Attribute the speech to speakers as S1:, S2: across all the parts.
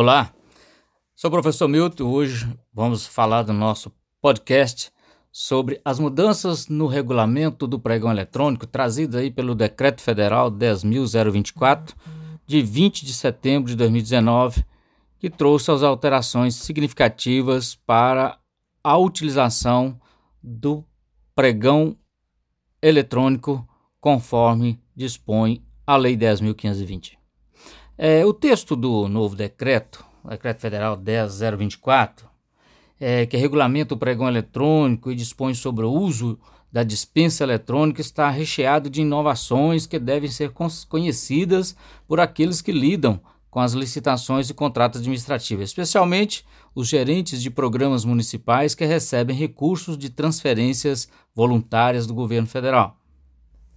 S1: Olá, sou o professor Milton. Hoje vamos falar do nosso podcast sobre as mudanças no regulamento do pregão eletrônico trazidas aí pelo Decreto Federal 10.024 de 20 de setembro de 2019, que trouxe as alterações significativas para a utilização do pregão eletrônico conforme dispõe a Lei 10.520. É, o texto do novo decreto, Decreto Federal 10.024, é, que regulamenta o pregão eletrônico e dispõe sobre o uso da dispensa eletrônica, está recheado de inovações que devem ser conhecidas por aqueles que lidam com as licitações e contratos administrativos, especialmente os gerentes de programas municipais que recebem recursos de transferências voluntárias do governo federal,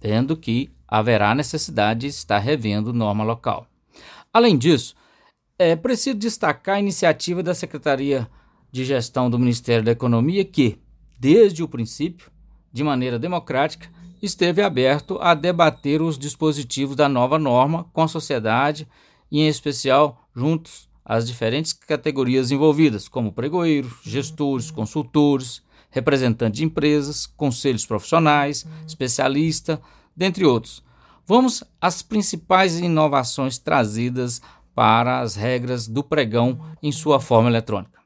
S1: tendo que haverá necessidade de estar revendo norma local. Além disso, é preciso destacar a iniciativa da Secretaria de Gestão do Ministério da Economia, que, desde o princípio, de maneira democrática, esteve aberto a debater os dispositivos da nova norma com a sociedade e, em especial, juntos às diferentes categorias envolvidas, como pregoeiros, gestores, consultores, representantes de empresas, conselhos profissionais, especialistas, dentre outros. Vamos às principais inovações trazidas para as regras do pregão em sua forma eletrônica.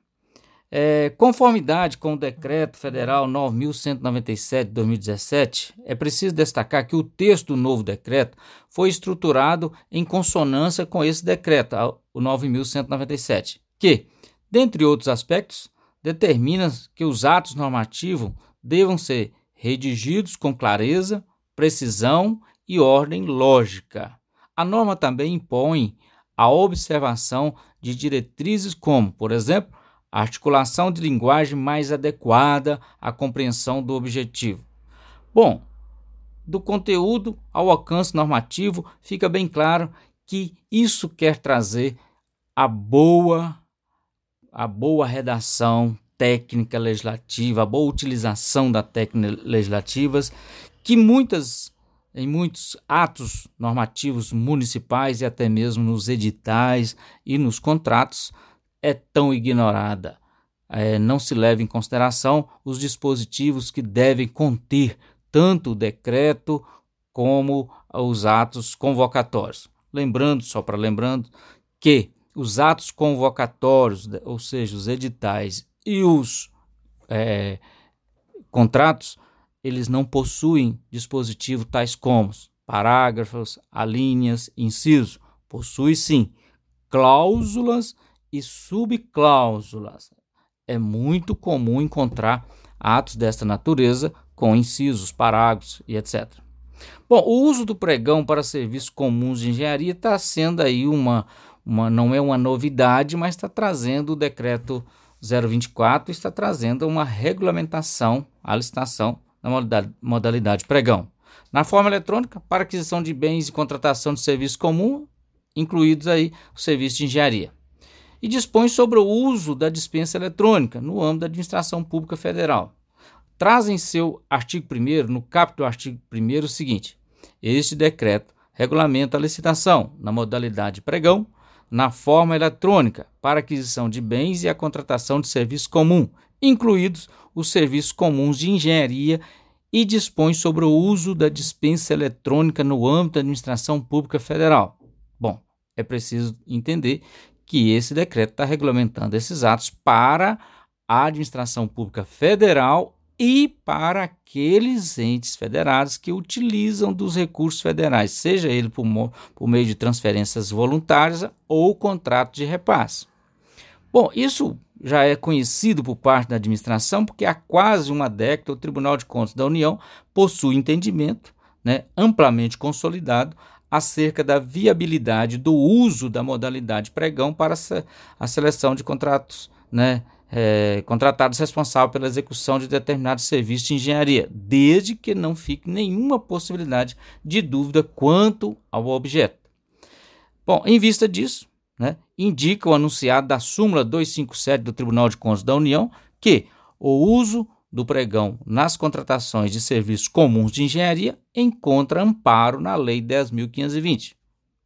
S1: É, conformidade com o Decreto Federal 9.197 de 2017, é preciso destacar que o texto do novo decreto foi estruturado em consonância com esse decreto, o 9.197, que, dentre outros aspectos, determina que os atos normativos devam ser redigidos com clareza, precisão e ordem lógica. A norma também impõe a observação de diretrizes como, por exemplo, a articulação de linguagem mais adequada à compreensão do objetivo. Bom, do conteúdo ao alcance normativo, fica bem claro que isso quer trazer a boa a boa redação técnica legislativa, a boa utilização da técnica legislativas, que muitas em muitos atos normativos municipais e até mesmo nos editais e nos contratos é tão ignorada. É, não se leva em consideração os dispositivos que devem conter tanto o decreto como os atos convocatórios. Lembrando, só para lembrando, que os atos convocatórios, ou seja, os editais e os é, contratos, eles não possuem dispositivos tais como parágrafos, alíneas, inciso. Possui sim cláusulas e subcláusulas. É muito comum encontrar atos desta natureza com incisos, parágrafos e etc. Bom, o uso do pregão para serviços comuns de engenharia está sendo aí uma, uma, não é uma novidade, mas está trazendo o decreto 024, está trazendo uma regulamentação, a licitação na modalidade, pregão. Na forma eletrônica, para aquisição de bens e contratação de serviço comum, incluídos aí o serviço de engenharia. E dispõe sobre o uso da dispensa eletrônica no âmbito da administração pública federal. Traz em seu artigo 1 no capítulo do artigo 1 o seguinte: Este decreto regulamenta a licitação na modalidade pregão, na forma eletrônica, para aquisição de bens e a contratação de serviço comum, incluídos os serviços comuns de engenharia e dispõe sobre o uso da dispensa eletrônica no âmbito da administração pública federal. Bom, é preciso entender que esse decreto está regulamentando esses atos para a administração pública federal e para aqueles entes federados que utilizam dos recursos federais, seja ele por, por meio de transferências voluntárias ou contrato de repasse. Bom, isso já é conhecido por parte da administração, porque há quase uma década o Tribunal de Contas da União possui entendimento né, amplamente consolidado acerca da viabilidade do uso da modalidade pregão para a seleção de contratos, né, é, contratados responsáveis pela execução de determinados serviços de engenharia, desde que não fique nenhuma possibilidade de dúvida quanto ao objeto. Bom, em vista disso, né, indica o anunciado da súmula 257 do Tribunal de Contas da União que o uso do pregão nas contratações de serviços comuns de engenharia encontra amparo na Lei 10.520.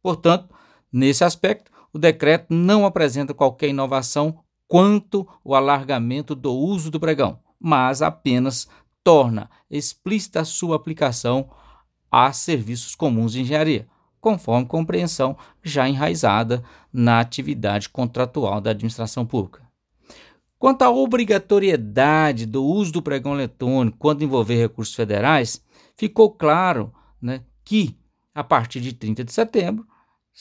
S1: Portanto, nesse aspecto, o decreto não apresenta qualquer inovação quanto o alargamento do uso do pregão, mas apenas torna explícita a sua aplicação a serviços comuns de engenharia, conforme compreensão já enraizada na atividade contratual da administração pública. Quanto à obrigatoriedade do uso do pregão eletrônico quando envolver recursos federais, ficou claro né, que, a partir de 30 de setembro,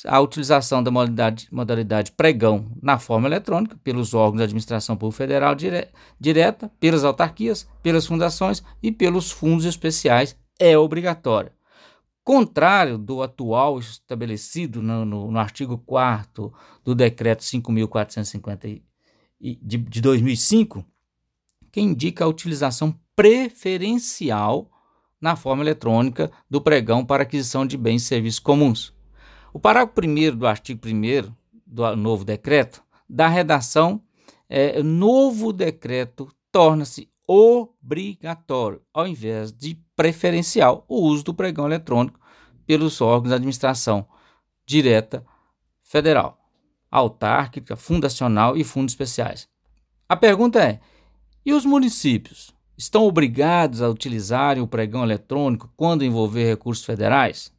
S1: a utilização da modalidade, modalidade pregão na forma eletrônica pelos órgãos da administração pública federal dire, direta, pelas autarquias, pelas fundações e pelos fundos especiais é obrigatória. Contrário do atual estabelecido no, no, no artigo 4 do decreto 5.450 de, de 2005, que indica a utilização preferencial na forma eletrônica do pregão para aquisição de bens e serviços comuns. O parágrafo 1 do artigo 1 do novo decreto da redação é, novo decreto torna-se obrigatório, ao invés de preferencial, o uso do pregão eletrônico pelos órgãos de administração direta federal, autárquica, fundacional e fundos especiais. A pergunta é: e os municípios estão obrigados a utilizarem o pregão eletrônico quando envolver recursos federais?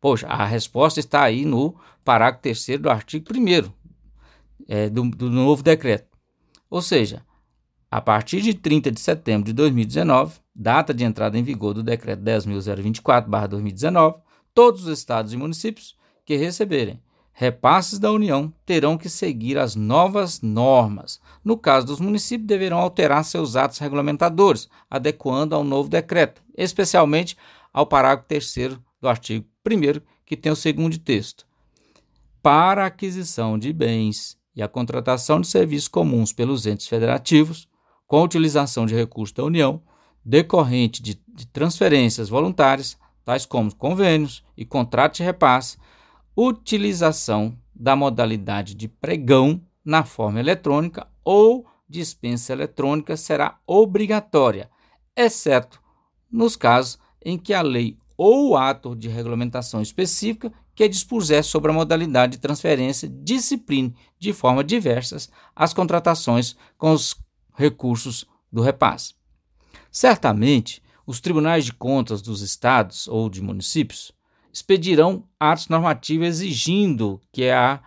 S1: Poxa, a resposta está aí no parágrafo 3 do artigo 1 é, do, do novo decreto. Ou seja, a partir de 30 de setembro de 2019, data de entrada em vigor do decreto 10.024-2019, todos os estados e municípios que receberem repasses da União terão que seguir as novas normas. No caso dos municípios, deverão alterar seus atos regulamentadores, adequando ao novo decreto, especialmente ao parágrafo 3 do artigo 1, que tem o segundo texto. Para a aquisição de bens e a contratação de serviços comuns pelos entes federativos, com a utilização de recursos da União, decorrente de, de transferências voluntárias, tais como convênios e contratos de repasse, utilização da modalidade de pregão na forma eletrônica ou dispensa eletrônica será obrigatória, exceto nos casos em que a lei ou ato de regulamentação específica que dispuser sobre a modalidade de transferência discipline de forma diversas as contratações com os recursos do repasse. Certamente, os tribunais de contas dos estados ou de municípios expedirão atos normativos exigindo que a,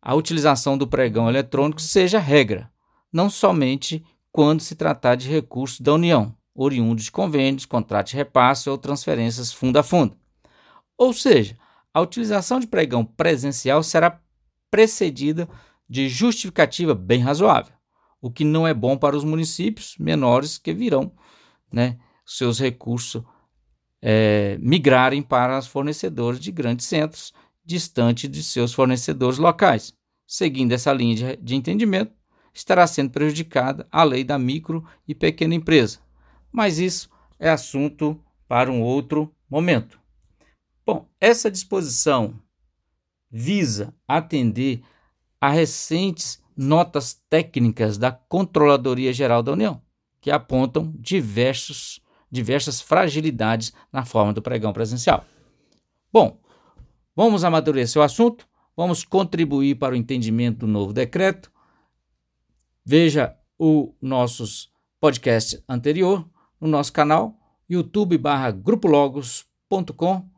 S1: a utilização do pregão eletrônico seja regra, não somente quando se tratar de recursos da União, oriundos de convênios, contratos de repasse ou transferências fundo a fundo. Ou seja, a utilização de pregão presencial será precedida de justificativa bem razoável, o que não é bom para os municípios menores que virão né, seus recursos é, migrarem para os fornecedores de grandes centros, distante de seus fornecedores locais. Seguindo essa linha de, de entendimento, estará sendo prejudicada a lei da micro e pequena empresa, mas isso é assunto para um outro momento. Bom, essa disposição visa atender a recentes notas técnicas da Controladoria Geral da União, que apontam diversos, diversas fragilidades na forma do pregão presencial. Bom, vamos amadurecer o assunto, vamos contribuir para o entendimento do novo decreto. Veja o nossos podcast anterior no nosso canal youtube/grupologos.com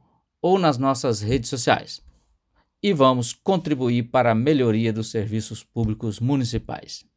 S1: ou nas nossas redes sociais. E vamos contribuir para a melhoria dos serviços públicos municipais.